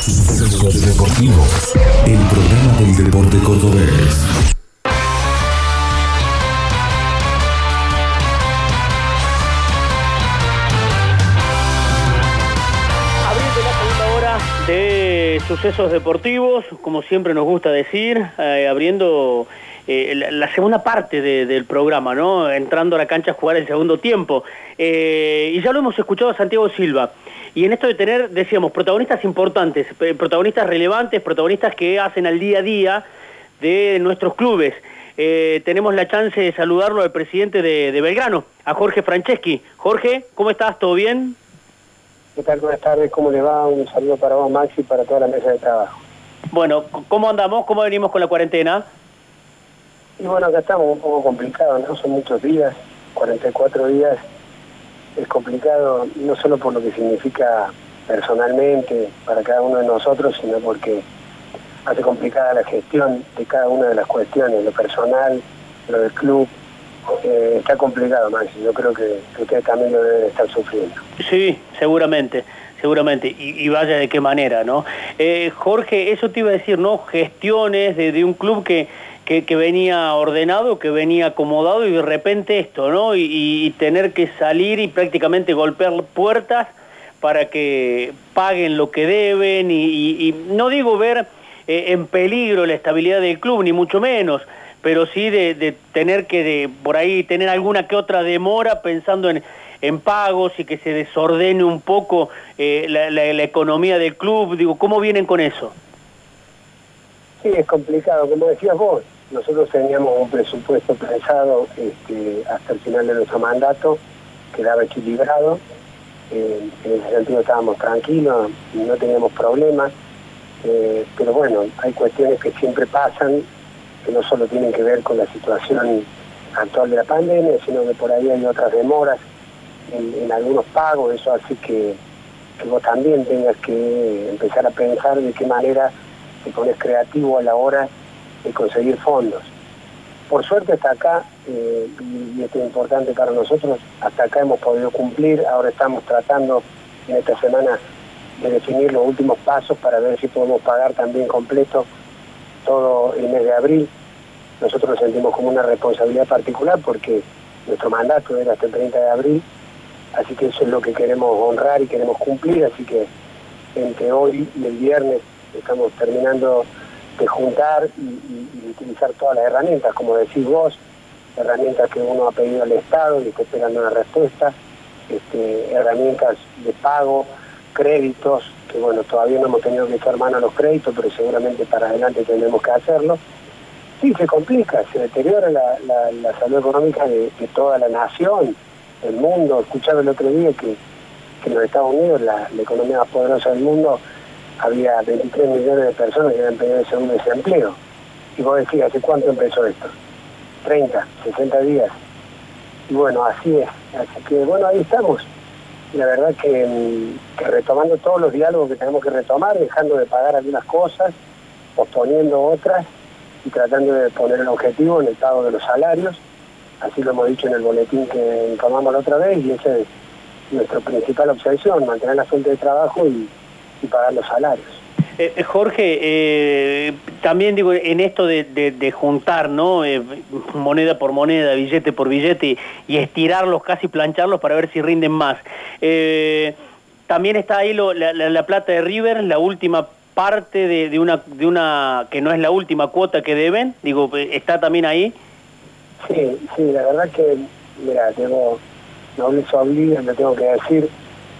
Sucesos Deportivos, el programa del deporte cordobés. Abriendo la segunda hora de sucesos deportivos, como siempre nos gusta decir, eh, abriendo eh, la, la segunda parte de- del programa, ¿no? Entrando a la cancha a jugar el segundo tiempo. Eh, y ya lo hemos escuchado a Santiago Silva. Y en esto de tener, decíamos, protagonistas importantes, eh, protagonistas relevantes, protagonistas que hacen al día a día de nuestros clubes. Eh, tenemos la chance de saludarlo al presidente de, de Belgrano, a Jorge Franceschi. Jorge, ¿cómo estás? ¿Todo bien? ¿Qué tal? Buenas tardes, ¿cómo le va? Un saludo para vos, Maxi, y para toda la mesa de trabajo. Bueno, ¿cómo andamos? ¿Cómo venimos con la cuarentena? Y bueno, acá estamos un poco complicados, ¿no? Son muchos días, 44 días. Es complicado no solo por lo que significa personalmente para cada uno de nosotros, sino porque hace complicada la gestión de cada una de las cuestiones, lo personal, lo del club. Eh, está complicado, Maxi. Yo creo que, que ustedes también lo deben estar sufriendo. Sí, seguramente, seguramente. Y, y vaya de qué manera, ¿no? Eh, Jorge, eso te iba a decir, ¿no? Gestiones de, de un club que, que, venía ordenado, que venía acomodado y de repente esto, ¿no? Y, tener que salir y prácticamente golpear puertas para que paguen lo que deben y, no digo ver eh, en peligro la estabilidad del club, ni mucho menos, pero sí de, tener que de, por ahí tener alguna que otra demora pensando en, en pagos y que se desordene un poco eh, la- la economía del club. Digo, ¿cómo vienen con eso? Sí, es complicado. Como decías vos, nosotros teníamos un presupuesto pensado este, hasta el final de nuestro mandato, quedaba equilibrado. En ese sentido estábamos tranquilos, no teníamos problemas. Eh, pero bueno, hay cuestiones que siempre pasan, que no solo tienen que ver con la situación actual de la pandemia, sino que por ahí hay otras demoras en, en algunos pagos. Eso hace que, que vos también tengas que empezar a pensar de qué manera te pones creativo a la hora de conseguir fondos. Por suerte hasta acá, eh, y, esto es importante para nosotros, hasta acá hemos podido cumplir, ahora estamos tratando en esta semana de definir los últimos pasos para ver si podemos pagar también completo todo el mes de abril. Nosotros nos sentimos como una responsabilidad particular porque nuestro mandato era hasta el 30 de abril, así que eso es lo que queremos honrar y queremos cumplir, así que entre hoy y el viernes estamos terminando de juntar y, utilizar todas las herramientas, como decís vos, herramientas que uno ha pedido al Estado y está esperando una respuesta, este, herramientas de pago, créditos, que bueno, todavía no hemos tenido que echar mano a los créditos, pero seguramente para adelante tendremos que hacerlo. Sí, se complica, se deteriora la, salud económica de, toda la nación, el mundo. Escuchaba el otro día que, que en los Estados Unidos, la economía más poderosa del mundo, había 23 millones de personas que habían pedido el segundo desempleo. Y vos decís, ¿hace cuánto empezó esto? 30, 60 días. Y bueno, así es. Así que bueno, ahí estamos. La verdad que, mm, que retomando todos los diálogos que tenemos que retomar, dejando de pagar algunas cosas, posponiendo otras y tratando de poner el objetivo en el pago de los salarios. Así lo hemos dicho en el boletín que tomamos la otra vez y esa es nuestra principal obsesión, mantener la fuente de trabajo y, y pagar los salarios. Eh, eh, Jorge, eh, también digo, en esto de, de- de juntar, ¿no? Eh, moneda por moneda, billete por billete, y, y estirarlos, casi plancharlos para ver si rinden más. Eh, también está ahí lo- la, la- la plata de River, la última parte de, de una, de una, que no es la última cuota que deben, digo, está también ahí. Sí, sí, la verdad que, mira, tengo, no les obliga, lo tengo que decir,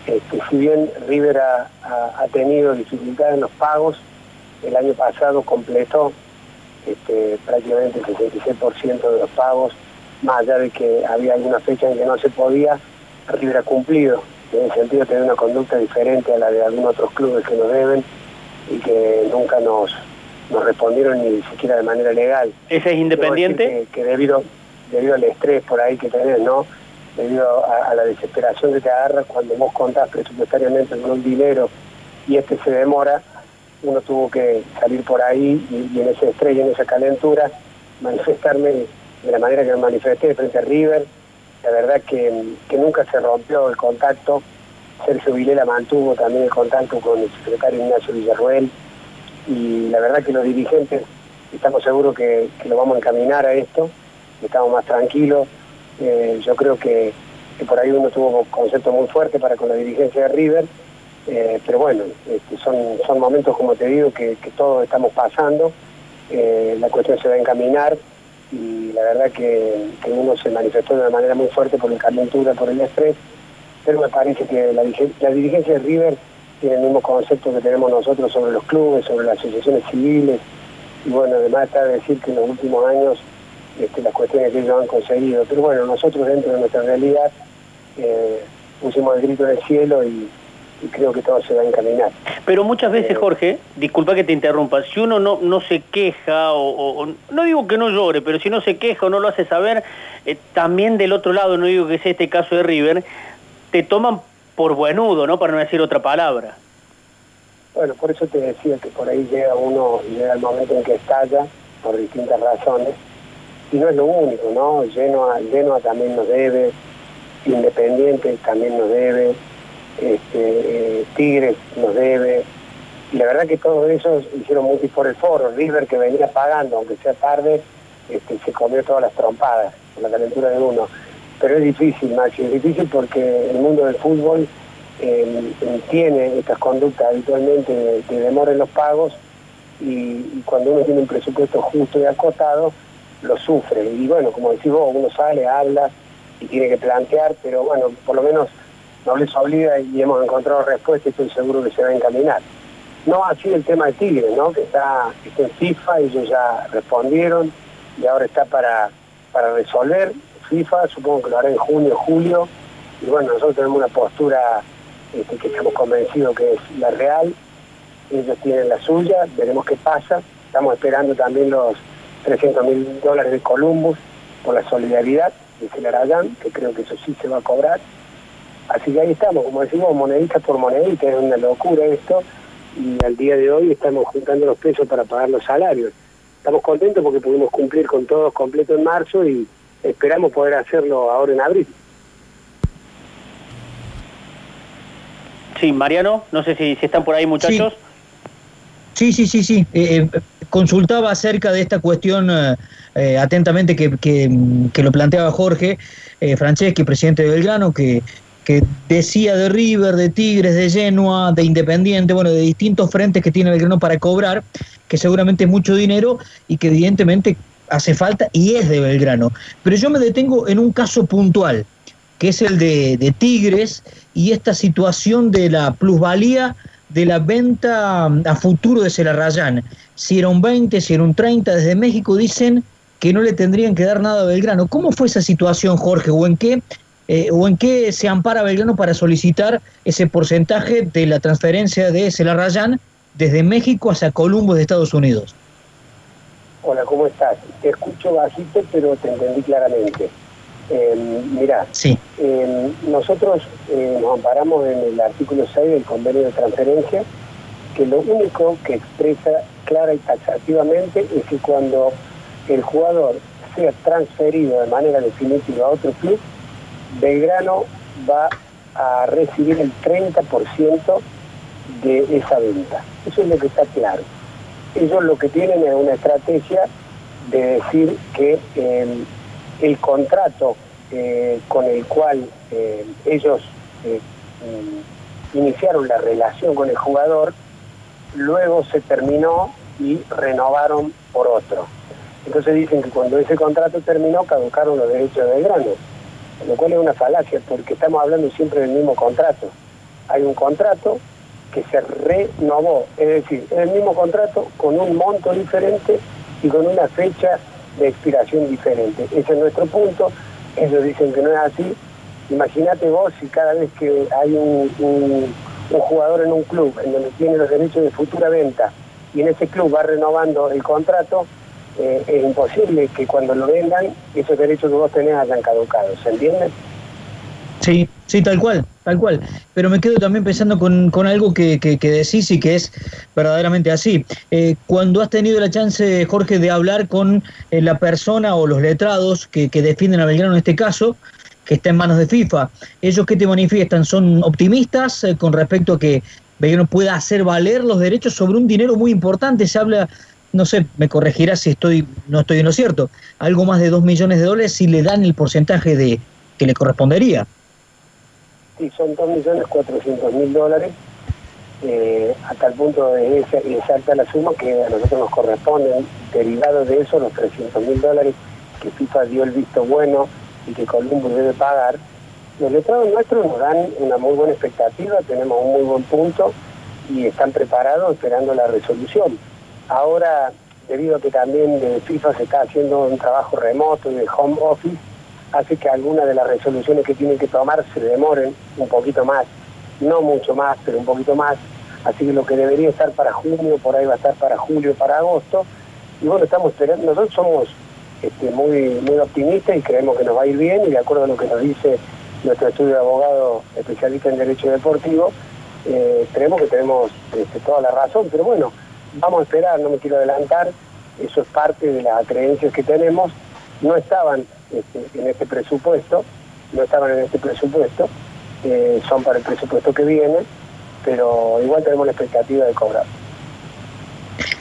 este, si bien River ha, ha- ha tenido dificultades en los pagos, el año pasado completó este, prácticamente el 66% de los pagos, más allá de que había alguna fecha en que no se podía, River ha cumplido. En ese sentido, tiene una conducta diferente a la de algunos otros clubes que nos deben y que nunca nos, nos respondieron ni siquiera de manera legal. ¿Ese es independiente? Que, que debido, debido al estrés por ahí que tenés, ¿no? Debido a, la desesperación que te agarras cuando vos contás presupuestariamente con un dinero y este se demora, uno tuvo que salir por ahí y, en ese estrés y en esa calentura manifestarme de la manera que me manifesté frente a River. La verdad que, que nunca se rompió el contacto Sergio Vilela mantuvo también el contacto con el secretario Ignacio Villarruel y la verdad que los dirigentes estamos seguros que, lo vamos a encaminar a esto, estamos más tranquilos. Eh, yo creo que, por ahí uno tuvo un concepto muy fuerte para con la dirigencia de River, eh, pero bueno, este, son, son momentos, como te digo, que, todos estamos pasando, eh, la cuestión se va a encaminar y la verdad que, uno se manifestó de una manera muy fuerte por la calentura, por el estrés, pero me parece que la, la dirigencia de River tiene el mismo concepto que tenemos nosotros sobre los clubes, sobre las asociaciones civiles, y bueno, además está de decir que en los últimos años este, las cuestiones que ellos han conseguido, pero bueno, nosotros dentro de nuestra realidad eh, pusimos el grito en el cielo y, creo que todo se va a encaminar. Pero muchas veces, eh, Jorge, disculpa que te interrumpa, si uno no, no se queja, o, no digo que no llore, pero si no se queja o no lo hace saber, eh, también del otro lado, no digo que sea este caso de River, te toman por buenudo, ¿no? Para no decir otra palabra. Bueno, por eso te decía que por ahí llega uno, llega el momento en que estalla, por distintas razones, y no es lo único, ¿no? Genoa, Genoa también nos debe, Independiente también nos debe, este, eh, Tigres nos debe, y la verdad que todos esos hicieron mucho por el foro, River que venía pagando, aunque sea tarde, este, se comió todas las trompadas, con la calentura de uno. Pero es difícil, Maxi, es difícil porque el mundo del fútbol tiene estas conductas habitualmente de, demora en los pagos y, cuando uno tiene un presupuesto justo y acotado, lo sufre. Y bueno, como decís vos, uno sale, habla y tiene que plantear, pero bueno, por lo menos no les obliga y hemos encontrado respuesta y estoy seguro que se va a encaminar. No así el tema de Tigre, ¿no? que está, está en FIFA, ellos ya respondieron y ahora está para, para resolver. FIFA, supongo que lo hará en junio, julio, y bueno, nosotros tenemos una postura este, que estamos convencidos que es la real, ellos tienen la suya, veremos qué pasa, estamos esperando también los 300 mil dólares de Columbus por la solidaridad de Celarayán, que creo que eso sí se va a cobrar. Así que ahí estamos, como decimos, monedita por monedita, es una locura esto, y al día de hoy estamos juntando los pesos para pagar los salarios. Estamos contentos porque pudimos cumplir con todos completo en marzo y esperamos poder hacerlo ahora en abril. Sí, Mariano, no sé si, están por ahí muchachos. Sí, sí, sí, sí. Eh, eh, consultaba acerca de esta cuestión eh, atentamente que, que, lo planteaba Jorge Franceschi, presidente de Belgrano, que, que decía de River, de Tigres, de Genoa, de Independiente, bueno, de distintos frentes que tiene Belgrano para cobrar, que seguramente es mucho dinero y que evidentemente hace falta y es de Belgrano. Pero yo me detengo en un caso puntual que es el de, Tigres, y esta situación de la plusvalía de la venta a futuro de Celarrayán. Si era un 20, si era un 30, desde México dicen que no le tendrían que dar nada a Belgrano. ¿Cómo fue esa situación, Jorge? ¿O en qué, eh, o en qué se ampara Belgrano para solicitar ese porcentaje de la transferencia de Celarrayán desde México hacia Columbo de Estados Unidos? Hola, ¿cómo estás? Te escucho bajito, pero te entendí claramente. Eh, mirá, sí. Em, nosotros eh, nos amparamos en el artículo 6 del convenio de transferencia, que lo único que expresa clara y taxativamente es que cuando el jugador sea transferido de manera definitiva a otro club, Belgrano va a recibir el 30% de esa venta. Eso es lo que está claro. Ellos lo que tienen es una estrategia de decir que em, el contrato eh, con el cual eh, ellos eh, mm, iniciaron la relación con el jugador, luego se terminó y renovaron por otro. Entonces dicen que cuando ese contrato terminó caducaron los derechos de Belgrano, lo cual es una falacia porque estamos hablando siempre del mismo contrato. Hay un contrato que se renovó, es decir, es el mismo contrato con un monto diferente y con una fecha de expiración diferente. Ese es nuestro punto, ellos dicen que no es así. Imagínate vos si cada vez que hay un, jugador en un club en donde tiene los derechos de futura venta y en ese club va renovando el contrato, eh, es imposible que cuando lo vendan esos derechos que vos tenés hayan caducado, ¿se entiende? Sí, sí, tal cual, tal cual. Pero me quedo también pensando con, algo que, que, decís y que es verdaderamente así. Eh, cuando has tenido la chance, Jorge, de hablar con eh, la persona o los letrados que, que defienden a Belgrano en este caso, que está en manos de FIFA. ¿Ellos qué te manifiestan? ¿Son optimistas eh, con respecto a que Belgrano pueda hacer valer los derechos sobre un dinero muy importante? Se habla, no sé, me corregirá si estoy no estoy en lo cierto, algo más de 2 millones de dólares si le dan el porcentaje de que le correspondería. Sí, son 2 millones 400 mil dólares eh, hasta el punto de exacta la suma que a nosotros nos corresponden, derivado de eso los 300 mil dólares que FIFA dio el visto bueno y que Columbus debe pagar, los letrados nuestros nos dan una muy buena expectativa, tenemos un muy buen punto y están preparados esperando la resolución. Ahora, debido a que también FIFA se está haciendo un trabajo remoto y de home office, hace que algunas de las resoluciones que tienen que tomar se demoren un poquito más no mucho más, pero un poquito más. Así que lo que debería estar para junio, por ahí va a estar para julio, para agosto. Y bueno, estamos esperando, nosotros somos este, muy, muy optimistas y creemos que nos va a ir bien y de acuerdo a lo que nos dice nuestro estudio de abogado especialista en Derecho Deportivo, eh, creemos que tenemos este, toda la razón, pero bueno, vamos a esperar, no me quiero adelantar, eso es parte de las creencias que tenemos, no estaban este, en este presupuesto, no estaban en este presupuesto, son para el presupuesto que viene, pero igual tenemos la expectativa de cobrar.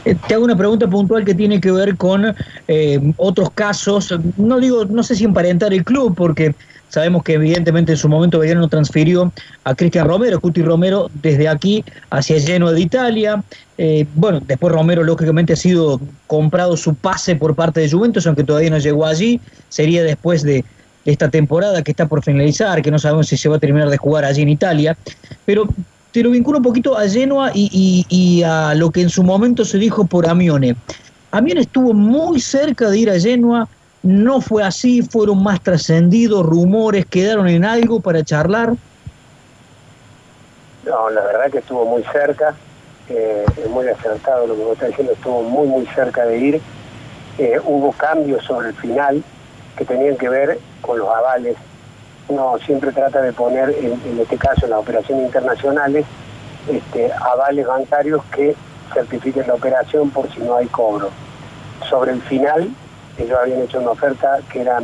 Eh, te hago una pregunta puntual que tiene que ver con eh, otros casos. No digo, no sé si emparentar el club, porque sabemos que evidentemente en su momento Belgrano transfirió a Cristian Romero, Cuti Romero, desde aquí hacia lleno de Italia. Eh, bueno, después Romero lógicamente ha sido comprado su pase por parte de Juventus, aunque todavía no llegó allí. Sería después de, esta temporada que está por finalizar, que no sabemos si se va a terminar de jugar allí en Italia, pero te lo vinculo un poquito a Genoa y, a lo que en su momento se dijo por Amione. Amione estuvo muy cerca de ir a Genoa, no fue así, fueron más trascendidos, rumores, quedaron en algo para charlar. No, la verdad que estuvo muy cerca, eh, muy acertado lo que vos estás diciendo, estuvo muy muy cerca de ir. Eh, hubo cambios sobre el final, que tenían que ver con los avales. Uno siempre trata de poner, en, este caso en las operaciones internacionales, este, avales bancarios que certifiquen la operación por si no hay cobro. Sobre el final, ellos habían hecho una oferta que eran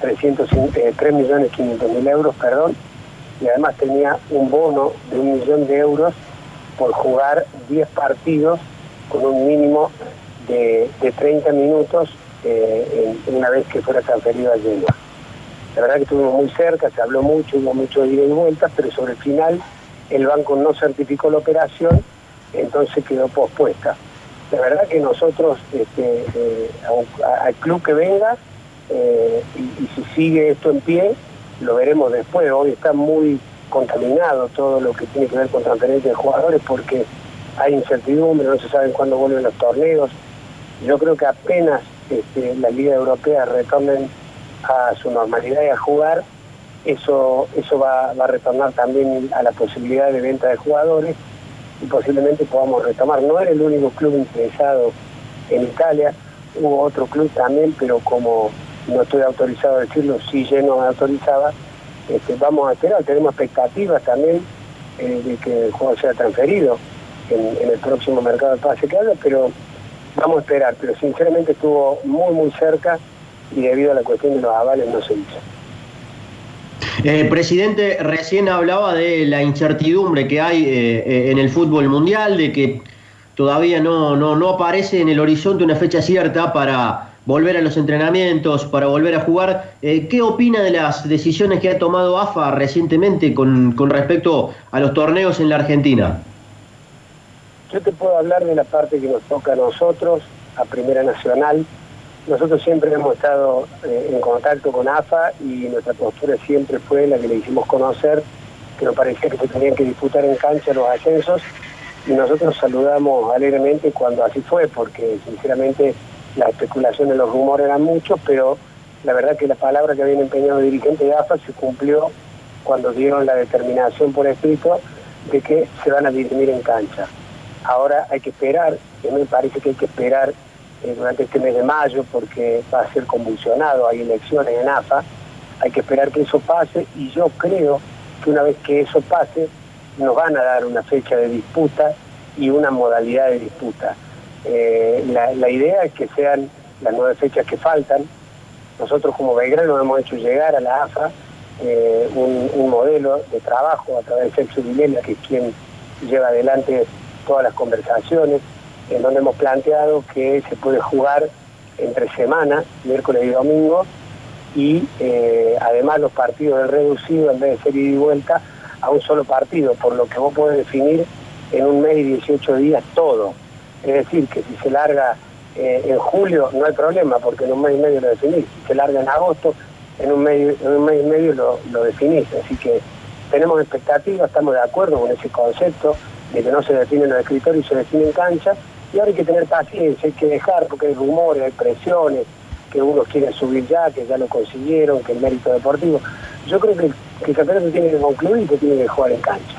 300, eh, 3.500.000 euros, perdón, y además tenía un bono de un millón de euros por jugar 10 partidos con un mínimo de, de 30 minutos eh, una vez que fuera transferido a Genoa. La verdad que estuvimos muy cerca, se habló mucho, hubo mucho ida y vuelta, pero sobre el final el banco no certificó la operación, entonces quedó pospuesta. La verdad que nosotros, este, eh, al club que venga, eh, y, si sigue esto en pie, lo veremos después. Hoy está muy contaminado todo lo que tiene que ver con transferencia de jugadores porque hay incertidumbre, no se sabe cuándo vuelven los torneos. Yo creo que apenas este, la Liga Europea retornen a su normalidad y a jugar, eso, eso va, a retornar también a la posibilidad de venta de jugadores y posiblemente podamos retomar. No era el único club interesado en Italia, hubo otro club también, pero como no estoy autorizado a decirlo, sí lleno autorizaba, este, vamos a esperar, tenemos expectativas también eh, de que el juego sea transferido en, el próximo mercado de pase que haya, pero Vamos a esperar, pero sinceramente estuvo muy, muy cerca y debido a la cuestión de los avales no se hizo. Eh, presidente, recién hablaba de la incertidumbre que hay eh, eh, en el fútbol mundial, de que todavía no, no, no aparece en el horizonte una fecha cierta para volver a los entrenamientos, para volver a jugar. ¿Qué opina de las decisiones que ha tomado AFA recientemente con, con respecto a los torneos en la Argentina? Yo te puedo hablar de la parte que nos toca a nosotros, a Primera Nacional. Nosotros siempre hemos estado eh, en contacto con AFA y nuestra postura siempre fue la que le hicimos conocer, que nos parecía que se tenían que disputar en cancha los ascensos y nosotros saludamos alegremente cuando así fue, porque sinceramente la especulación de los rumores eran muchos, pero la verdad que la palabra que habían empeñado el dirigente de AFA se cumplió cuando dieron la determinación por escrito de que se van a dirimir en cancha. Ahora hay que esperar, que me parece que hay que esperar eh, durante este mes de mayo porque va a ser convulsionado, hay elecciones en AFA, hay que esperar que eso pase y yo creo que una vez que eso pase nos van a dar una fecha de disputa y una modalidad de disputa. Eh, la, idea es que sean las nueve fechas que faltan. Nosotros como Belgrano hemos hecho llegar a la AFA eh, un, modelo de trabajo a través de Sexo Vilela, que es quien lleva adelante todas las conversaciones, en donde hemos planteado que se puede jugar entre semana, miércoles y domingo, y eh, además los partidos del reducido, en vez de ser ida y vuelta, a un solo partido, por lo que vos podés definir en un mes y 18 días todo. Es decir, que si se larga eh, en julio no hay problema, porque en un mes y medio lo definís. Si se larga en agosto, en un, mes y medio lo, lo definís. Así que tenemos expectativas, estamos de acuerdo con ese concepto de que no se define en el escritorio y se define en cancha. Y ahora hay que tener paciencia, hay que dejar, porque hay rumores, hay presiones, que unos quieren subir ya, que ya lo consiguieron, que el mérito deportivo. Yo creo que, que el campeonato tiene que concluir y que tiene que jugar en cancha.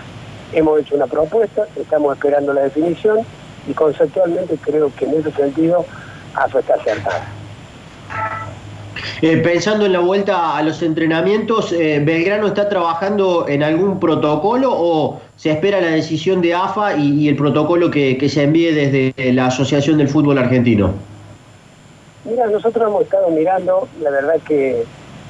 Hemos hecho una propuesta, estamos esperando la definición y conceptualmente creo que en ese sentido AFA está acertada. Eh, pensando en la vuelta a los entrenamientos, eh, ¿Belgrano está trabajando en algún protocolo o se espera la decisión de AFA y, el protocolo que, se envíe desde la Asociación del Fútbol Argentino? Mira, nosotros hemos estado mirando, la verdad que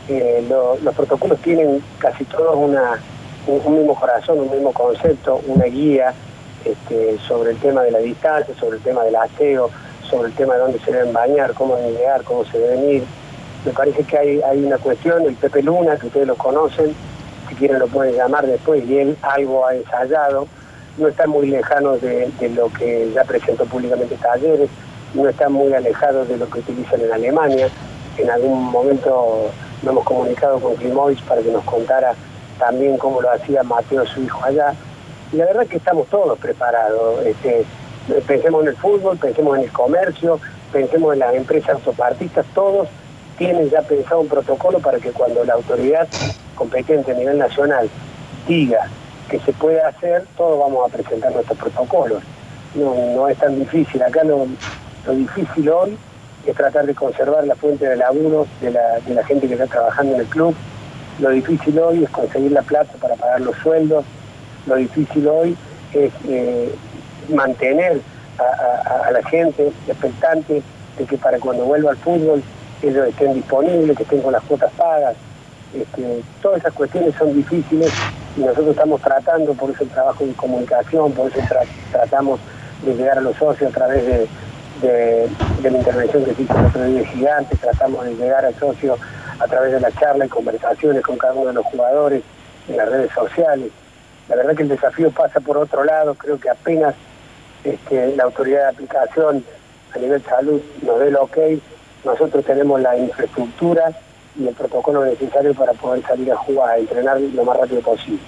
eh, los protocolos tienen casi todos una, un, mismo corazón, un mismo concepto, una guía este, sobre el tema de la distancia, sobre el tema del aseo, sobre el tema de dónde se deben bañar, cómo deben llegar, cómo se deben ir. Me parece que hay, hay una cuestión, el Pepe Luna, que ustedes lo conocen, si quieren lo pueden llamar después, y él algo ha ensayado, no está muy lejano de, lo que ya presentó públicamente Talleres, no está muy alejado de lo que utilizan en Alemania. En algún momento nos hemos comunicado con Klimovic para que nos contara también cómo lo hacía Mateo, su hijo allá. Y la verdad es que estamos todos preparados. Este, pensemos en el fútbol, pensemos en el comercio, pensemos en las empresas autopartistas, todos tienen ya pensado un protocolo para que cuando la autoridad competente a nivel nacional diga que se puede hacer, todos vamos a presentar nuestros protocolos. No, es tan difícil. Acá lo, difícil hoy es tratar de conservar la fuente de laburo de la, de la gente que está trabajando en el club. Lo difícil hoy es conseguir la plata para pagar los sueldos, lo difícil hoy es eh, mantener a, la gente expectante de que para cuando vuelva al fútbol ellos estén disponibles, que estén con las cuotas pagas. Este, todas esas cuestiones son difíciles y nosotros estamos tratando, por eso el trabajo de comunicación, por eso tratamos de llegar a los socios a través de, la intervención que se hizo el otro día tratamos de llegar al socio a través de la charla y conversaciones con cada uno de los jugadores en las redes sociales. La verdad que el desafío pasa por otro lado, creo que apenas este, la autoridad de aplicación a nivel salud nos dé el ok, nosotros tenemos la infraestructura y el protocolo necesario para poder salir a jugar, a entrenar lo más rápido posible.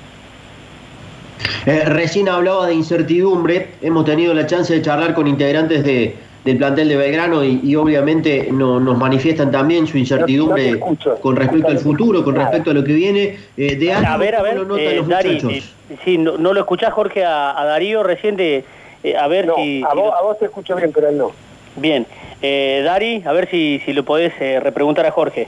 Eh, recién hablaba de incertidumbre, hemos tenido la chance de charlar con integrantes de, del plantel de Belgrano y, obviamente nos manifiestan también su incertidumbre con respecto al futuro, con respecto a lo que viene. Eh, de a ver, a ver, lo notan los Dari, muchachos? sí, no, lo escuchás Jorge a, Darío recién de, eh, a ver si... A, vos, a vos te escucho bien, pero él no. Bien, eh, Dari, a ver si, si lo podés repreguntar a Jorge.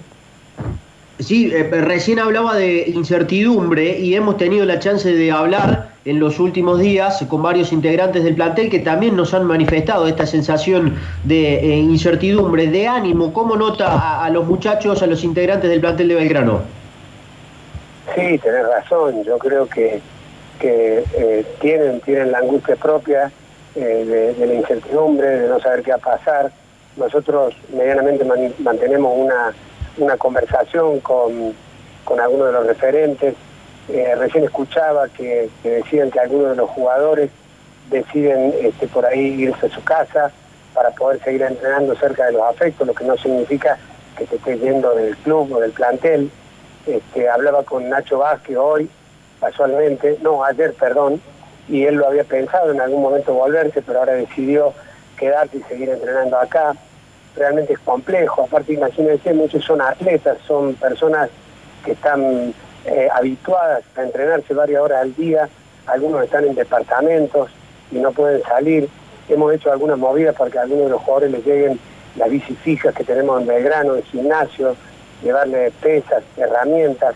Sí, recién hablaba de incertidumbre y hemos tenido la chance de hablar en los últimos días con varios integrantes del plantel que también nos han manifestado esta sensación de eh, incertidumbre, de ánimo. ¿Cómo nota a, los muchachos, a los integrantes del plantel de Belgrano? Sí, tenés razón. Yo creo que, que eh, tienen, tienen la angustia propia eh, de, la incertidumbre, de no saber qué va a pasar. Nosotros medianamente mantenemos una, una conversación con, con algunos de los referentes eh, recién escuchaba que, decían que algunos de los jugadores deciden este, por ahí irse a su casa para poder seguir entrenando cerca de los afectos, lo que no significa que se esté yendo del club o del plantel. Este, hablaba con Nacho Vázquez hoy, casualmente, no, ayer, perdón, y él lo había pensado en algún momento volverse, pero ahora decidió quedarse y seguir entrenando acá. Realmente es complejo, aparte imagínense, muchos son atletas, son personas que están eh, habituadas a entrenarse varias horas al día, algunos están en departamentos y no pueden salir. Hemos hecho algunas movidas para que a algunos de los jugadores les lleguen las bici fijas que tenemos en Belgrano, en gimnasio, llevarle pesas, herramientas.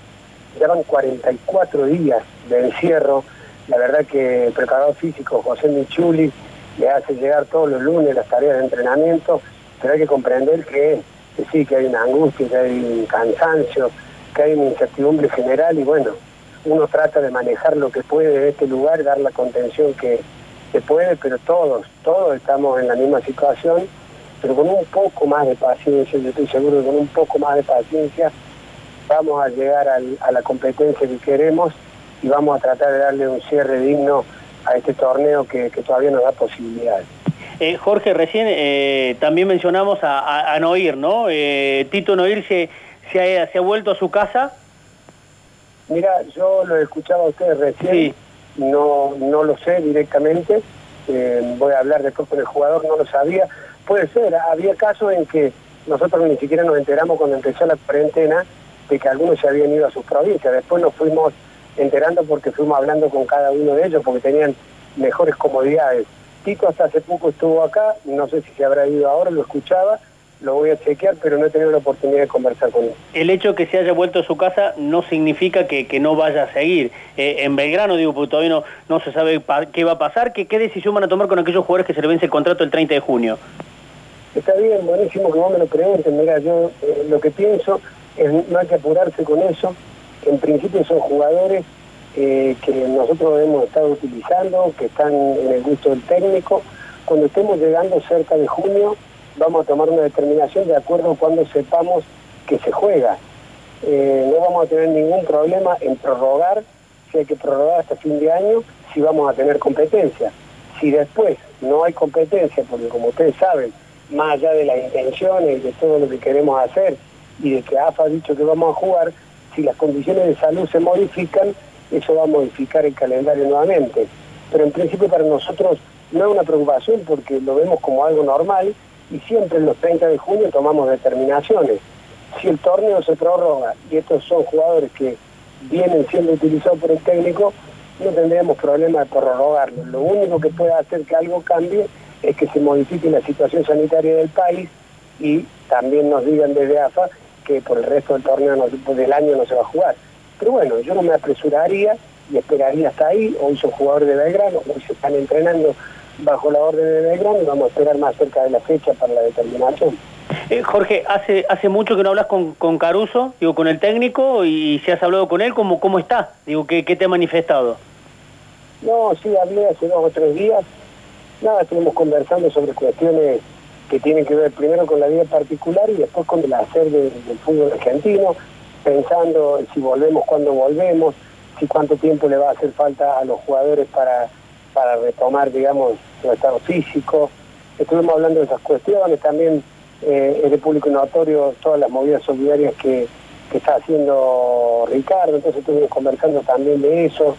Llevan 44 días de encierro. La verdad que el preparador físico José Michuli le hace llegar todos los lunes las tareas de entrenamiento, pero hay que comprender que, que sí, que hay una angustia, que hay un cansancio, porque hay una incertidumbre general y bueno, uno trata de manejar lo que puede de este lugar, dar la contención que, se puede, pero todos, todos estamos en la misma situación, pero con un poco más de paciencia, yo estoy seguro que con un poco más de paciencia vamos a llegar a la competencia que queremos y vamos a tratar de darle un cierre digno a este torneo que, todavía nos da posibilidades. Eh, Jorge, recién eh, también mencionamos a, Noir, ¿no? Eh, Tito Noir se, se, ha, se ha vuelto a su casa. Mira, yo lo he escuchado a ustedes recién, no, no lo sé directamente, voy a hablar después con el jugador, no lo sabía. Puede ser, había casos en que nosotros ni siquiera nos enteramos cuando empezó la cuarentena de que algunos se habían ido a sus provincias, después nos fuimos enterando porque fuimos hablando con cada uno de ellos porque tenían mejores comodidades. Tito hasta hace poco estuvo acá, no sé si se habrá ido ahora, lo escuchaba, lo voy a chequear, pero no he tenido la oportunidad de conversar con él. El hecho de que se haya vuelto a su casa no significa que, no vaya a seguir. Eh, en Belgrano, digo, porque todavía no, no se sabe qué va a pasar, ¿Qué, ¿qué decisión van a tomar con aquellos jugadores que se le vence el contrato el 30 de junio? Está bien, buenísimo que vos me lo pregunten. Mira, yo eh, lo que pienso es no hay que apurarse con eso en principio son jugadores eh, que nosotros hemos estado utilizando, que están en el gusto del técnico. Cuando estemos llegando cerca de junio, vamos a tomar una determinación de acuerdo a cuando sepamos que se juega. Eh, no vamos a tener ningún problema en prorrogar, si hay que prorrogar hasta fin de año, si vamos a tener competencia. Si después no hay competencia, porque como ustedes saben, más allá de las intenciones y de todo lo que queremos hacer y de que AFA ha dicho que vamos a jugar, si las condiciones de salud se modifican, eso va a modificar el calendario nuevamente. Pero en principio para nosotros no es una preocupación porque lo vemos como algo normal y siempre en los 30 de junio tomamos determinaciones. Si el torneo se prorroga y estos son jugadores que vienen siendo utilizados por el técnico, no tendríamos problema de prorrogarlo. Lo único que puede hacer que algo cambie es que se modifique la situación sanitaria del país y también nos digan desde AFA que por el resto del torneo del año no se va a jugar. Pero bueno, yo no me apresuraría y esperaría hasta ahí. Hoy son jugadores de Belgrano, hoy se están entrenando bajo la orden de Belgrano y vamos a esperar más cerca de la fecha para la determinación. Eh, Jorge, hace hace mucho que no hablas con, con, Caruso, digo, con el técnico, y si has hablado con él, ¿cómo, cómo está? Digo, ¿qué, ¿qué te ha manifestado? No, sí, hablé hace dos o tres días. Nada, estuvimos conversando sobre cuestiones que tienen que ver primero con la vida particular y después con el hacer del fútbol argentino, pensando si volvemos, cuándo volvemos, si cuánto tiempo le va a hacer falta a los jugadores para, para retomar, digamos, su estado físico. Estuvimos hablando de esas cuestiones, también eh, es público notorio todas las movidas solidarias que, que está haciendo Ricardo, entonces estuvimos conversando también de eso.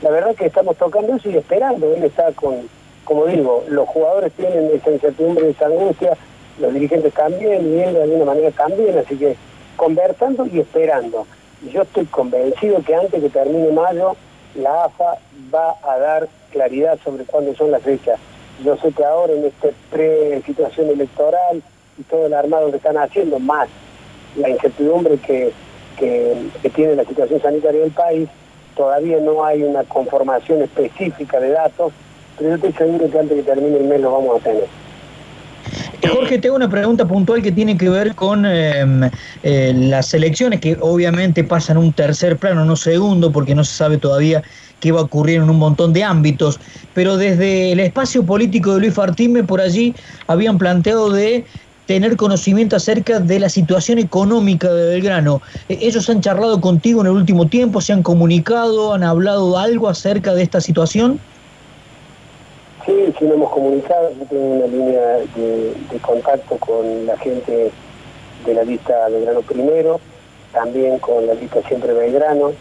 La verdad que estamos tocando eso y esperando, él está con como digo, los jugadores tienen esa incertidumbre, esa angustia, los dirigentes también, él de alguna manera también, así que conversando y esperando. Yo estoy convencido que antes que termine mayo, la AFA va a dar claridad sobre cuándo son las fechas. Yo sé que ahora en esta pre-situación electoral y todo el armado que están haciendo, más la incertidumbre que, que tiene la situación sanitaria del país, todavía no hay una conformación específica de datos pero yo estoy seguro que antes que termine el mes lo vamos a tener. Eh, Jorge, tengo una pregunta puntual que tiene que ver con em, eh, las elecciones que obviamente pasan a un tercer plano, no segundo, porque no se sabe todavía qué va a ocurrir en un montón de ámbitos, pero desde el espacio político de Luis Fartime por allí habían planteado de tener conocimiento acerca de la situación económica de Belgrano. Eh, ¿Ellos han charlado contigo en el último tiempo? ¿Se han comunicado? ¿Han hablado algo acerca de esta situación? Sí, sí lo hemos comunicado, yo tengo una línea de, contacto con la gente de la lista Belgrano Primero, también con la lista Siempre Belgrano.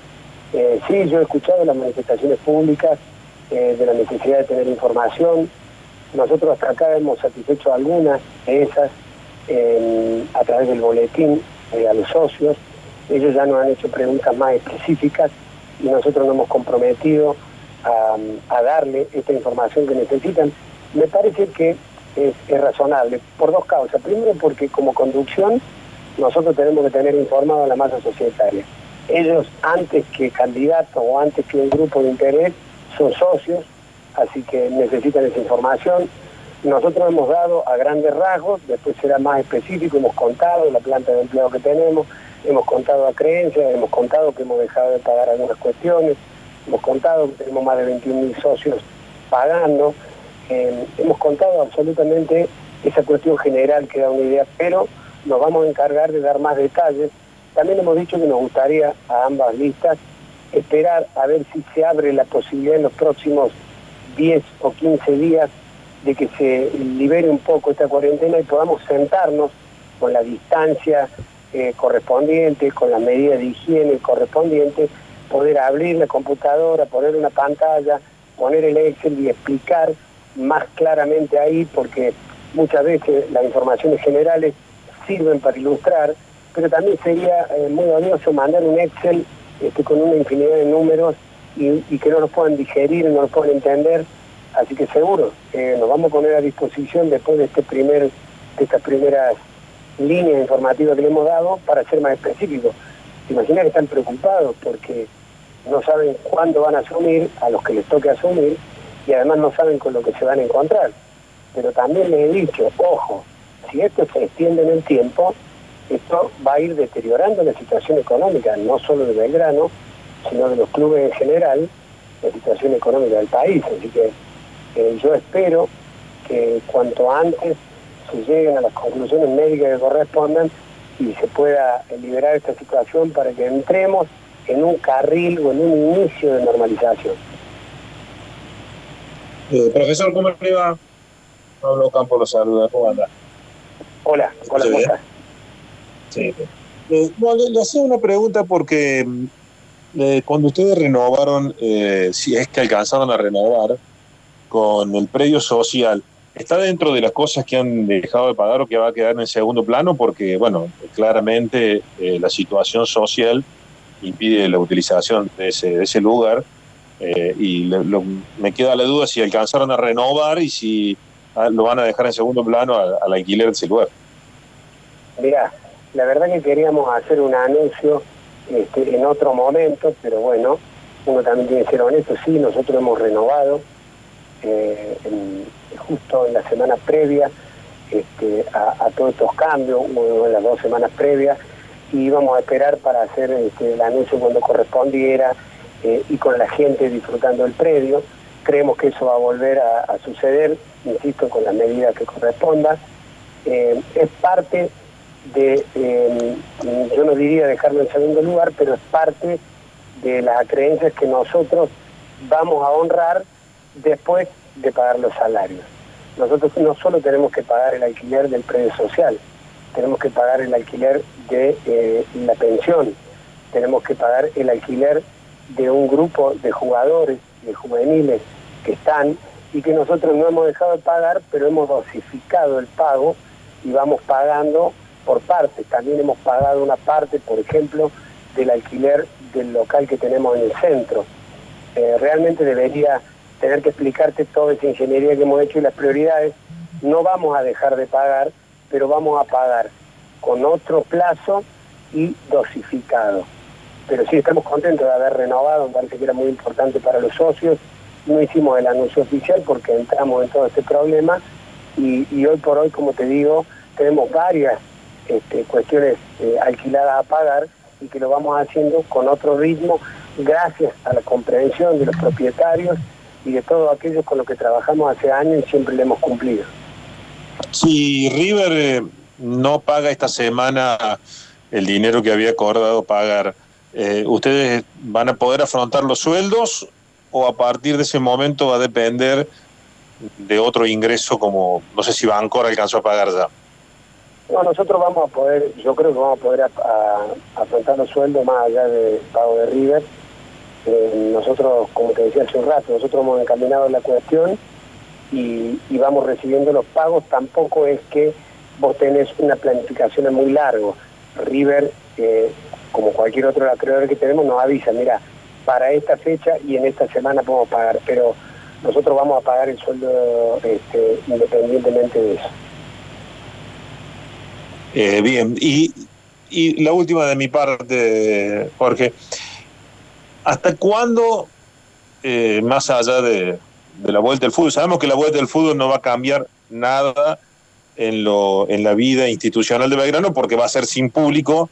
Eh, sí, yo he escuchado las manifestaciones públicas eh, de la necesidad de tener información. Nosotros hasta acá hemos satisfecho algunas de esas a través del boletín eh, a los socios. Ellos ya nos han hecho preguntas más específicas y nosotros nos hemos comprometido a, darle esta información que necesitan, me parece que es, razonable, por dos causas. Primero porque como conducción nosotros tenemos que tener informado a la masa societaria. Ellos antes que candidatos o antes que un grupo de interés son socios, así que necesitan esa información. Nosotros hemos dado a grandes rasgos, después será más específico, hemos contado la planta de empleo que tenemos, hemos contado a creencias, hemos contado que hemos dejado de pagar algunas cuestiones, hemos contado que tenemos más de 21 mil socios pagando, eh, hemos contado absolutamente esa cuestión general que da una idea, pero nos vamos a encargar de dar más detalles. También hemos dicho que nos gustaría a ambas listas esperar a ver si se abre la posibilidad en los próximos 10 o 15 días de que se libere un poco esta cuarentena y podamos sentarnos con la distancia eh, correspondiente, con las medidas de higiene correspondientes, poder abrir la computadora, poner una pantalla, poner el Excel y explicar más claramente ahí, porque muchas veces las informaciones generales sirven para ilustrar, pero también sería eh, muy valioso mandar un Excel este, con una infinidad de números y, que no los puedan digerir, no los puedan entender. Así que seguro, eh, nos vamos a poner a disposición después de este primer, de estas primeras líneas informativas que le hemos dado para ser más específicos. Imagina que están preocupados porque no saben cuándo van a asumir, a los que les toque asumir, y además no saben con lo que se van a encontrar. Pero también les he dicho, ojo, si esto se extiende en el tiempo, esto va a ir deteriorando la situación económica, no solo de Belgrano, sino de los clubes en general, la situación económica del país. Así que eh, yo espero que cuanto antes se lleguen a las conclusiones médicas que correspondan y se pueda liberar esta situación para que entremos en un carril o en un inicio de normalización. Eh, profesor, ¿cómo le va? Pablo Campos lo saluda, ¿cómo anda? Hola, hola, ¿cómo estás? Sí. Eh, le, hacía una pregunta porque eh, cuando ustedes renovaron, eh, si es que alcanzaron a renovar con el predio social, ¿está dentro de las cosas que han dejado de pagar o que va a quedar en segundo plano? Porque, bueno, claramente la situación social impide la utilización de ese, ese lugar y me queda la duda si alcanzaron a renovar y si ah, lo van a dejar en segundo plano al alquiler de ese lugar. Mirá, la verdad que queríamos hacer un anuncio este, en otro momento, pero bueno, uno también tiene que ser honesto, sí, nosotros hemos renovado eh, justo en la semana previa este, a, todos estos cambios, en las dos semanas previas, y íbamos a esperar para hacer este, el anuncio cuando correspondiera eh, y con la gente disfrutando el predio. Creemos que eso va a volver a, suceder, insisto, con las medidas que correspondan. Eh, es parte de, em, yo no diría dejarlo en segundo lugar, pero es parte de las creencias que nosotros vamos a honrar después de pagar los salarios. Nosotros no solo tenemos que pagar el alquiler del predio social, tenemos que pagar el alquiler de eh, la pensión, tenemos que pagar el alquiler de un grupo de jugadores, de juveniles que están y que nosotros no hemos dejado de pagar, pero hemos dosificado el pago y vamos pagando por partes. También hemos pagado una parte, por ejemplo, del alquiler del local que tenemos en el centro. Eh, realmente debería tener que explicarte toda esa ingeniería que hemos hecho y las prioridades. No vamos a dejar de pagar, pero vamos a pagar con otro plazo y dosificado. Pero sí estamos contentos de haber renovado, me parece que era muy importante para los socios. No hicimos el anuncio oficial porque entramos en todo este problema y, hoy por hoy, como te digo, tenemos varias este, cuestiones eh, alquiladas a pagar y que lo vamos haciendo con otro ritmo gracias a la comprensión de los propietarios y de todos aquellos con los que trabajamos hace años y siempre le hemos cumplido. Si River eh, no paga esta semana el dinero que había acordado pagar, eh, ¿ustedes van a poder afrontar los sueldos o a partir de ese momento va a depender de otro ingreso como, no sé si Bancor alcanzó a pagar ya? No, nosotros vamos a poder, yo creo que vamos a poder afrontar los sueldos más allá del pago de River. Eh, nosotros, como te decía hace un rato, nosotros hemos encaminado la cuestión y, vamos recibiendo los pagos. Tampoco es que vos tenés una planificación muy largo. River, eh, como cualquier otro acreedor que tenemos, nos avisa, mira, para esta fecha y en esta semana podemos pagar, pero nosotros vamos a pagar el sueldo este, independientemente de eso. Eh, bien, y, y, la última de mi parte, Jorge, ¿hasta cuándo, eh, más allá de, la vuelta del fútbol, sabemos que la vuelta del fútbol no va a cambiar nada en, lo, en la vida institucional de Belgrano porque va a ser sin público,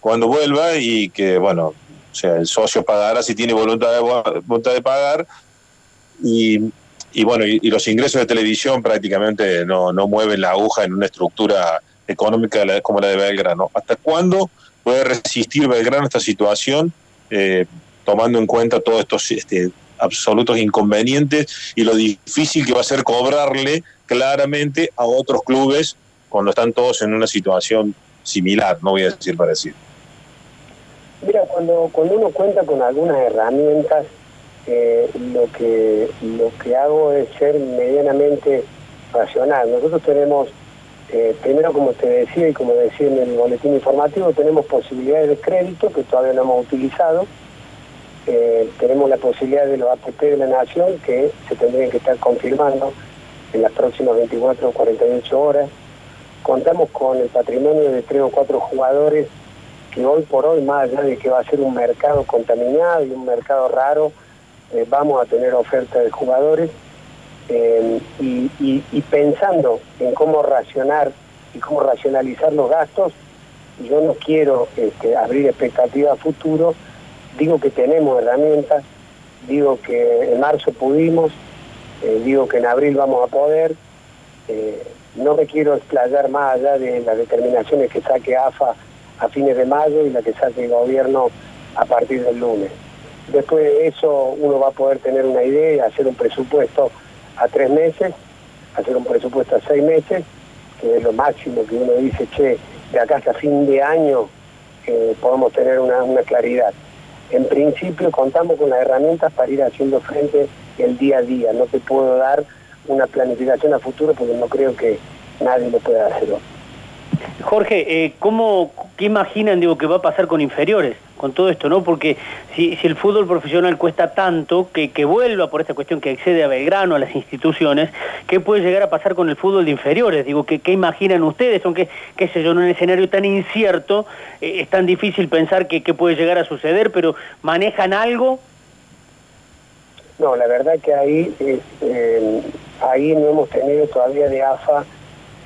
cuando vuelva y que, bueno, o sea, el socio pagará si tiene voluntad de, voluntad de pagar y, y bueno, y, los ingresos de televisión prácticamente no, no mueven la aguja en una estructura económica como la de Belgrano. ¿Hasta cuándo puede resistir Belgrano esta situación, eh, tomando en cuenta todos estos este, absolutos inconvenientes y lo difícil que va a ser cobrarle claramente a otros clubes cuando están todos en una situación similar, no voy a decir parecido. Mira, cuando, cuando uno cuenta con algunas herramientas, eh, lo, que, lo que hago es ser medianamente racional. Nosotros tenemos, eh, primero como te decía y como decía en el boletín informativo, tenemos posibilidades de crédito que todavía no hemos utilizado. Eh, tenemos la posibilidad de los APP de la Nación que se tendrían que estar confirmando en las próximas 24 o 48 horas. Contamos con el patrimonio de tres o cuatro jugadores que hoy por hoy, más allá de que va a ser un mercado contaminado y un mercado raro, eh, vamos a tener oferta de jugadores eh, y, pensando en cómo racionar y cómo racionalizar los gastos, yo no quiero este, abrir expectativas a digo que tenemos herramientas, digo que en marzo pudimos, eh, digo que en abril vamos a poder, no me quiero explayar más allá de las determinaciones que saque AFA a fines de mayo y la que saque el gobierno a partir del lunes. Después de eso uno va a poder tener una idea, hacer un presupuesto a tres meses, hacer un presupuesto a seis meses, que es lo máximo que uno dice, che, de acá hasta fin de año eh, podemos tener una claridad. En principio contamos con las herramientas para ir haciendo frente el día a día. No te puedo dar una planificación a futuro porque no creo que nadie lo pueda hacer. Jorge, eh, ¿cómo, ¿qué imaginan digo, que va a pasar con inferiores, con todo esto? no Porque si, el fútbol profesional cuesta tanto, que, que vuelva por esta cuestión que excede a Belgrano, a las instituciones, ¿qué puede llegar a pasar con el fútbol de inferiores? Digo, ¿qué, qué imaginan ustedes? Aunque, qué sé yo, en un escenario tan incierto, eh, es tan difícil pensar que, puede llegar a suceder, pero ¿manejan algo? No, la verdad que ahí, eh, ahí no hemos tenido todavía de AFA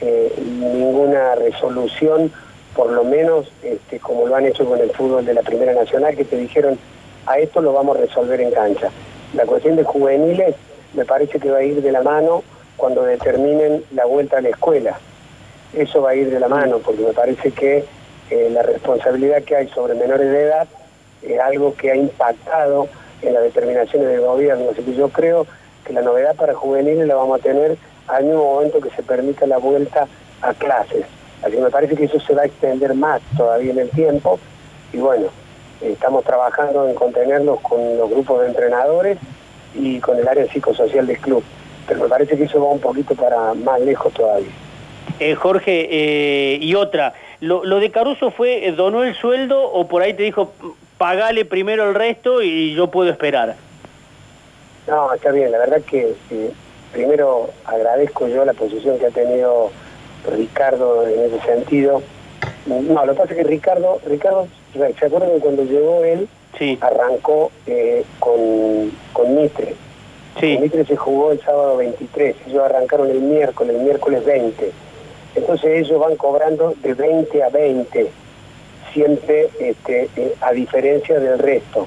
eh, ninguna resolución, por lo menos este, como lo han hecho con el fútbol de la Primera Nacional, que te dijeron, a esto lo vamos a resolver en cancha. La cuestión de juveniles me parece que va a ir de la mano cuando determinen la vuelta a la escuela. Eso va a ir de la mano, porque me parece que eh, la responsabilidad que hay sobre menores de edad es algo que ha impactado en las determinaciones del gobierno. Así que yo creo que la novedad para juveniles la vamos a tener al mismo momento que se permita la vuelta a clases. Así que me parece que eso se va a extender más todavía en el tiempo y bueno, estamos trabajando en contenerlos con los grupos de entrenadores y con el área psicosocial del club. Pero me parece que eso va un poquito para más lejos todavía. Eh, Jorge, eh, y otra, ¿lo, de Caruso fue, eh, donó el sueldo o por ahí te dijo, pagale primero el resto y yo puedo esperar? No, está bien, la verdad que primero agradezco yo la posición que ha tenido Ricardo en ese sentido. No, lo que pasa es que Ricardo, Ricardo, ¿se acuerdan que cuando llegó él, arrancó eh, con, con Mitre? Sí. Mitre se jugó el sábado 23, ellos arrancaron el miércoles, el miércoles 20. Entonces ellos van cobrando de 20 a 20, siempre este, eh, a diferencia del resto.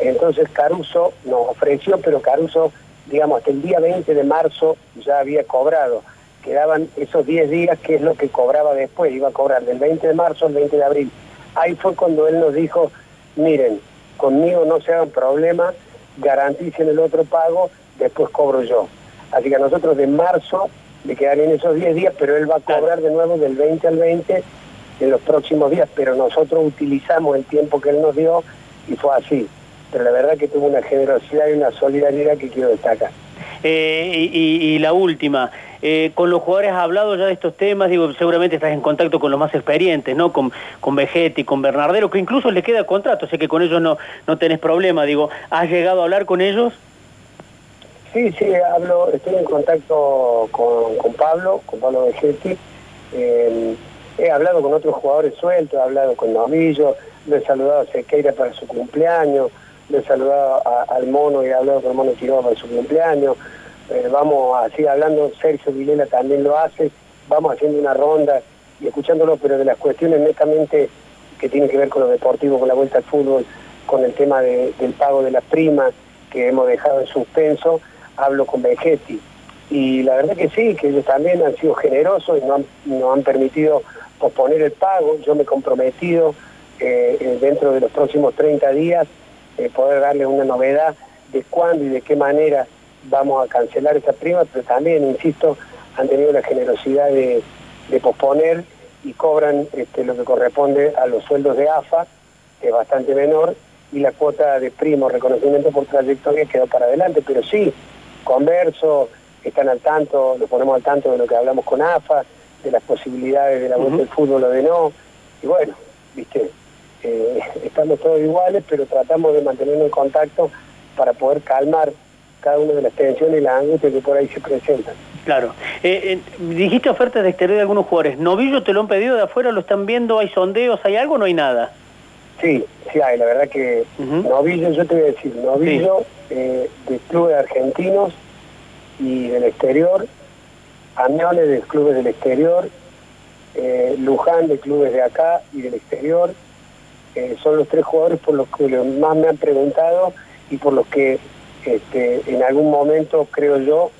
Entonces Caruso nos ofreció, pero Caruso digamos, hasta el día 20 de marzo ya había cobrado. Quedaban esos 10 días, que es lo que cobraba después, iba a cobrar del 20 de marzo al 20 de abril. Ahí fue cuando él nos dijo, miren, conmigo no se hagan problema, garanticen el otro pago, después cobro yo. Así que a nosotros de marzo le quedarían esos 10 días, pero él va a cobrar de nuevo del 20 al 20 en los próximos días, pero nosotros utilizamos el tiempo que él nos dio y fue así pero la verdad que tuvo una generosidad y una solidaridad que quiero destacar. Eh, y, la última, eh, con los jugadores has hablado ya de estos temas, digo, seguramente estás en contacto con los más experientes, ¿no? Con, con Vegetti, con Bernardero, que incluso les queda contrato, sé que con ellos no, no tenés problema, digo, ¿has llegado a hablar con ellos? Sí, sí, hablo, estoy en contacto con, Pablo, con Pablo Vegetti, eh, he hablado con otros jugadores sueltos, he hablado con Novillo, le he saludado a Sequeira para su cumpleaños, le he saludado al Mono y he hablado con el Mono Quiroga para su cumpleaños, eh, vamos así hablando, Sergio Vilela también lo hace, vamos haciendo una ronda y escuchándolo, pero de las cuestiones netamente que tiene que ver con lo deportivo, con la vuelta al fútbol, con el tema del pago de las primas que hemos dejado en suspenso, hablo con Vegetti. Y la verdad que sí, que ellos también han sido generosos y no han, no han permitido posponer el pago. Yo me he comprometido eh, eh, dentro de los próximos 30 días eh, poder darles una novedad de cuándo y de qué manera vamos a cancelar esa prima, pero también, insisto, han tenido la generosidad de, posponer y cobran este, lo que corresponde a los sueldos de AFA, que es bastante menor, y la cuota de primo, reconocimiento por trayectoria, quedó para adelante, pero sí, converso, están al tanto, lo ponemos al tanto de lo que hablamos con AFA, de las posibilidades de la vuelta del fútbol o de no, y bueno, viste, eh, estamos todos iguales, pero tratamos de mantenernos en contacto para poder calmar cada una de las tensiones y las angustias que por ahí se presentan. Claro. Eh, eh, dijiste ofertas de exterior de algunos jugadores. ¿Novillo te lo han pedido de afuera? ¿Lo están viendo? ¿Hay sondeos? ¿Hay algo o no hay nada? Sí, sí hay. La verdad que Novillo, yo te voy a decir, Novillo de clubes argentinos y del exterior, Amiole de clubes del exterior, Luján de clubes de acá y del exterior, son los tres jugadores por los que más me han preguntado y por los que este, en algún momento, creo yo,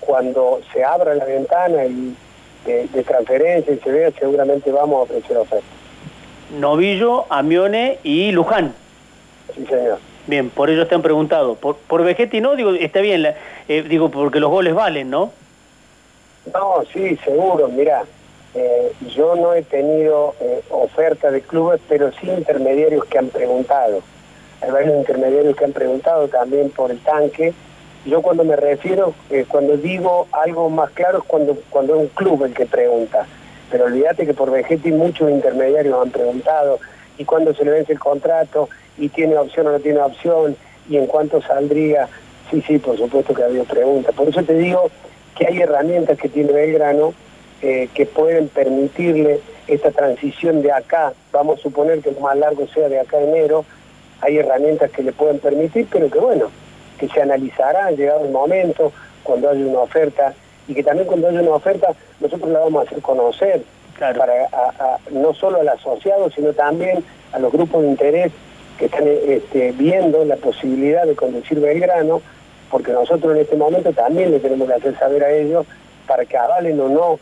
cuando se abra la ventana y de, transferencia y se vea, seguramente vamos a ofrecer ofertas. Novillo, Amione y Luján. Sí, señor. Bien, por ello te han preguntado. Por, por Vegetti no, digo, está bien, eh, digo, porque los goles valen, ¿no? No, sí, seguro, mira, eh, yo no he tenido eh, oferta de clubes, pero sí intermediarios que han preguntado. Hay varios intermediarios que han preguntado también por el tanque. Yo cuando me refiero, eh, cuando digo algo más claro es cuando, cuando es un club el que pregunta. Pero olvídate que por Vegetti muchos intermediarios han preguntado y cuándo se le vence el contrato y tiene opción o no tiene opción y en cuánto saldría. Sí, sí, por supuesto que ha habido preguntas. Por eso te digo que hay herramientas que tiene Belgrano eh, que pueden permitirle esta transición de acá, vamos a suponer que lo más largo sea de acá a enero, hay herramientas que le pueden permitir, pero que bueno, que se analizará llegado el momento, cuando haya una oferta, y que también cuando haya una oferta nosotros la vamos a hacer conocer, para no solo al asociado, sino también a los grupos de interés que están este, viendo la posibilidad de conducir Belgrano, porque nosotros en este momento también le tenemos que hacer saber a ellos para que avalen o no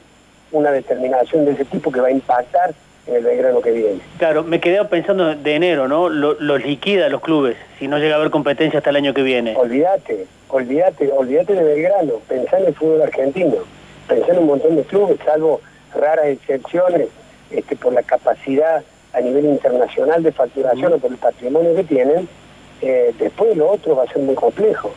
una determinación de ese tipo que va a impactar en el Belgrano que viene. Claro, me quedé pensando de enero, ¿no? Los liquida los clubes, si no llega a haber competencia hasta el año que viene. Olvídate, olvídate, olvídate de Belgrano, pensá en el fútbol argentino, pensá en un montón de clubes, salvo raras excepciones, este, por la capacidad a nivel internacional de facturación o por el patrimonio que tienen, eh, después lo otro va a ser muy complejo.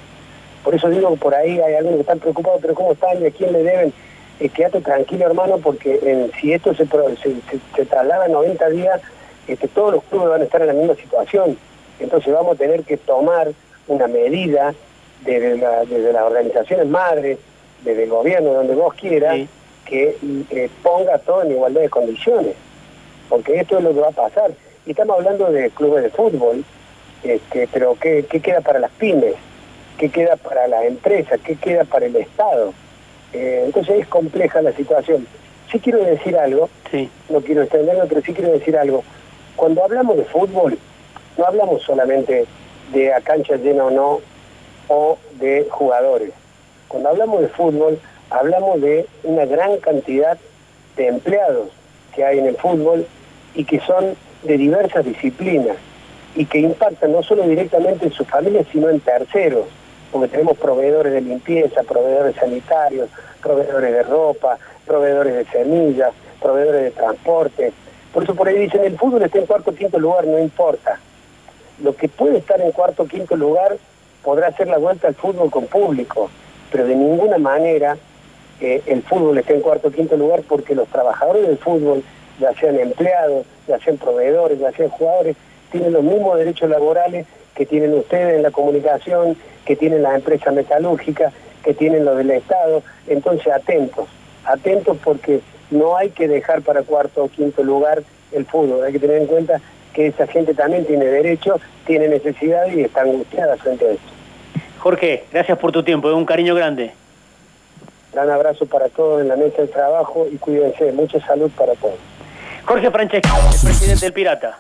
Por eso digo, por ahí hay algunos que están preocupados, pero ¿cómo están y a quién le deben? Eh, quédate tranquilo hermano porque si esto se, se, traslada en 90 días, este, todos los clubes van a estar en la misma situación. Entonces vamos a tener que tomar una medida desde, las organizaciones madres, desde el gobierno, donde vos quieras, que eh, ponga todo en igualdad de condiciones. Porque esto es lo que va a pasar. Y estamos hablando de clubes de fútbol, este, pero ¿qué, ¿qué queda para las pymes? ¿Qué queda para las empresas? ¿Qué queda para el Estado? Eh, entonces es compleja la situación. Sí quiero decir algo, no quiero extenderlo, pero sí quiero decir algo. Cuando hablamos de fútbol, no hablamos solamente de a cancha llena o no, o de jugadores. Cuando hablamos de fútbol, hablamos de una gran cantidad de empleados que hay en el fútbol y que son de diversas disciplinas y que impactan no solo directamente en sus familias, sino en terceros porque tenemos proveedores de limpieza, proveedores sanitarios, proveedores de ropa, proveedores de semillas, proveedores de transporte. Por eso por ahí dicen, el fútbol está en cuarto o quinto lugar, no importa. Lo que puede estar en cuarto o quinto lugar podrá ser la vuelta al fútbol con público, pero de ninguna manera eh, el fútbol está en cuarto o quinto lugar porque los trabajadores del fútbol, ya sean empleados, ya sean proveedores, ya sean jugadores, tienen los mismos derechos laborales que tienen ustedes en la comunicación, que tienen las empresas metalúrgicas, que tienen los del Estado. Entonces, atentos, atentos porque no hay que dejar para cuarto o quinto lugar el fútbol. Hay que tener en cuenta que esa gente también tiene derecho, tiene necesidad y está angustiada frente a esto. Jorge, gracias por tu tiempo, es un cariño grande. Gran abrazo para todos en la mesa de trabajo y cuídense, mucha salud para todos. Jorge Franceschi, el presidente del Pirata.